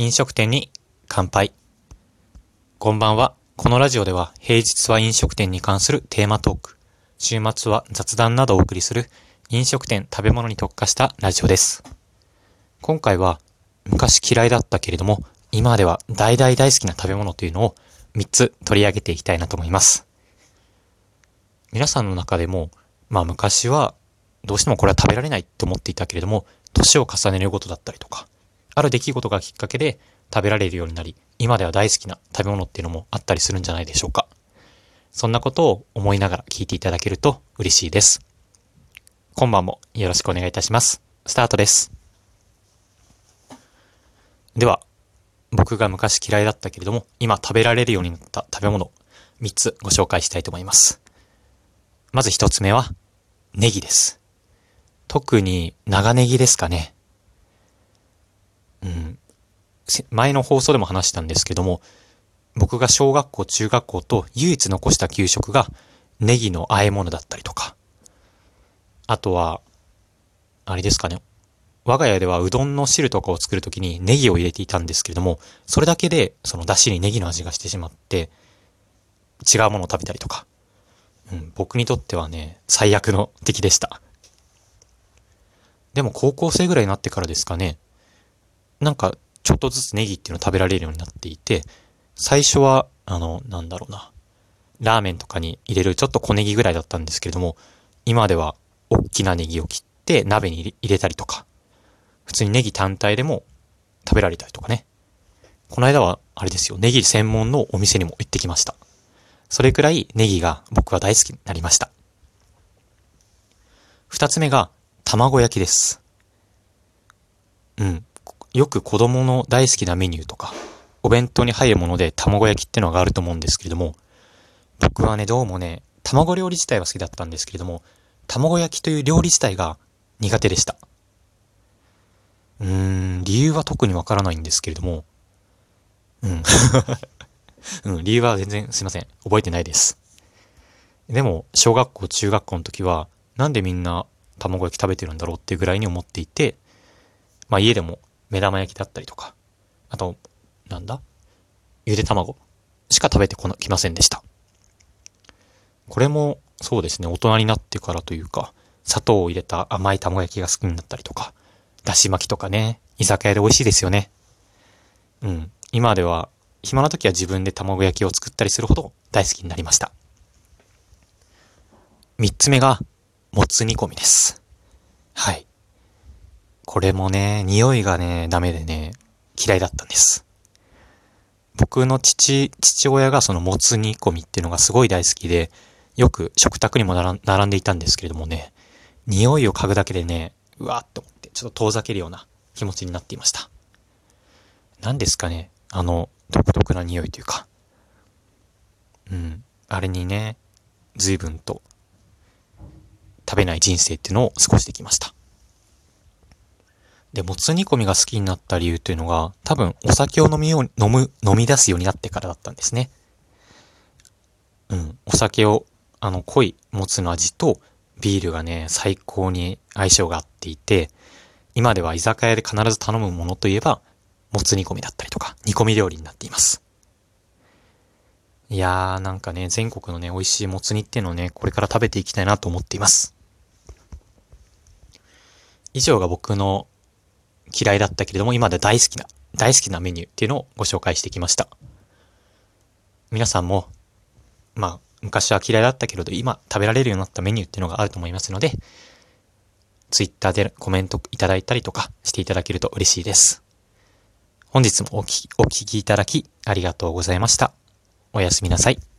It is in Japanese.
飲食店に乾杯。こんばんは。このラジオでは平日は飲食店に関するテーマトーク、週末は雑談などをお送りする飲食店食べ物に特化したラジオです。今回は昔嫌いだったけれども、今では大大大好きな食べ物というのを3つ取り上げていきたいなと思います。皆さんの中でも、まあ昔はどうしてもこれは食べられないと思っていたけれども、年を重ねることだったりとか、ある出来事がきっかけで食べられるようになり、今では大好きな食べ物っていうのもあったりするんじゃないでしょうか。そんなことを思いながら聞いていただけると嬉しいです。今晩もよろしくお願いいたします。スタートです。では、僕が昔嫌いだったけれども、今食べられるようになった食べ物、3つご紹介したいと思います。まず1つ目は、ネギです。特に長ネギですかね。前の放送でも話したんですけども、僕が小学校、中学校と唯一残した給食がネギの和え物だったりとか、あとは、あれですかね。我が家ではうどんの汁とかを作るときにネギを入れていたんですけれども、それだけでその出汁にネギの味がしてしまって、違うものを食べたりとか、うん、僕にとってはね、最悪の敵でした。でも高校生ぐらいになってからですかね、なんかちょっとずつネギっていうのを食べられるようになっていて、最初は、あの、なんだろうな、ラーメンとかに入れるちょっと小ネギぐらいだったんですけれども、今では大きなネギを切って鍋に入れたりとか、普通にネギ単体でも食べられたりとかね。この間は、あれですよ、ネギ専門のお店にも行ってきました。それくらいネギが僕は大好きになりました。二つ目が、卵焼きです。うん。よく子供の大好きなメニューとか、お弁当に入るもので卵焼きってのがあると思うんですけれども、僕はね、どうもね、卵料理自体は好きだったんですけれども、卵焼きという料理自体が苦手でした。うーん、理由は特にわからないんですけれども、うん。うん、理由は全然すいません。覚えてないです。でも、小学校、中学校の時は、なんでみんな卵焼き食べてるんだろうっていうぐらいに思っていて、まあ家でも目玉焼きだったりとか、あと、なんだ？ゆで卵しか食べてこな、きませんでした。これも、そうですね、大人になってからというか、砂糖を入れた甘い卵焼きが好きになったりとか、だし巻きとかね、居酒屋で美味しいですよね。うん。今では、暇な時は自分で卵焼きを作ったりするほど大好きになりました。三つ目が、もつ煮込みです。はい。これもね、匂いがね、ダメでね、嫌いだったんです。僕の父、父親がそのもつ煮込みっていうのがすごい大好きで、よく食卓にも並んでいたんですけれどもね、匂いを嗅ぐだけでね、うわーって思って、ちょっと遠ざけるような気持ちになっていました。何ですかね、あの、独特な匂いというか、うん、あれにね、随分と食べない人生っていうのを過ごしてきました。で、もつ煮込みが好きになった理由というのが、多分お酒を飲みよう、飲む、飲み出すようになってからだったんですね。うん、お酒を、あの、濃いもつの味とビールがね、最高に相性が合っていて、今では居酒屋で必ず頼むものといえば、もつ煮込みだったりとか、煮込み料理になっています。いやー、なんかね、全国のね、美味しいもつ煮っていうのをね、これから食べていきたいなと思っています。以上が僕の嫌いだったけれども、今で大好きな、大好きなメニューっていうのをご紹介してきました。皆さんも、まあ、昔は嫌いだったけれど、今食べられるようになったメニューっていうのがあると思いますので、ツイッターでコメントいただいたりとかしていただけると嬉しいです。本日もお聞き、お聞きいただきありがとうございました。おやすみなさい。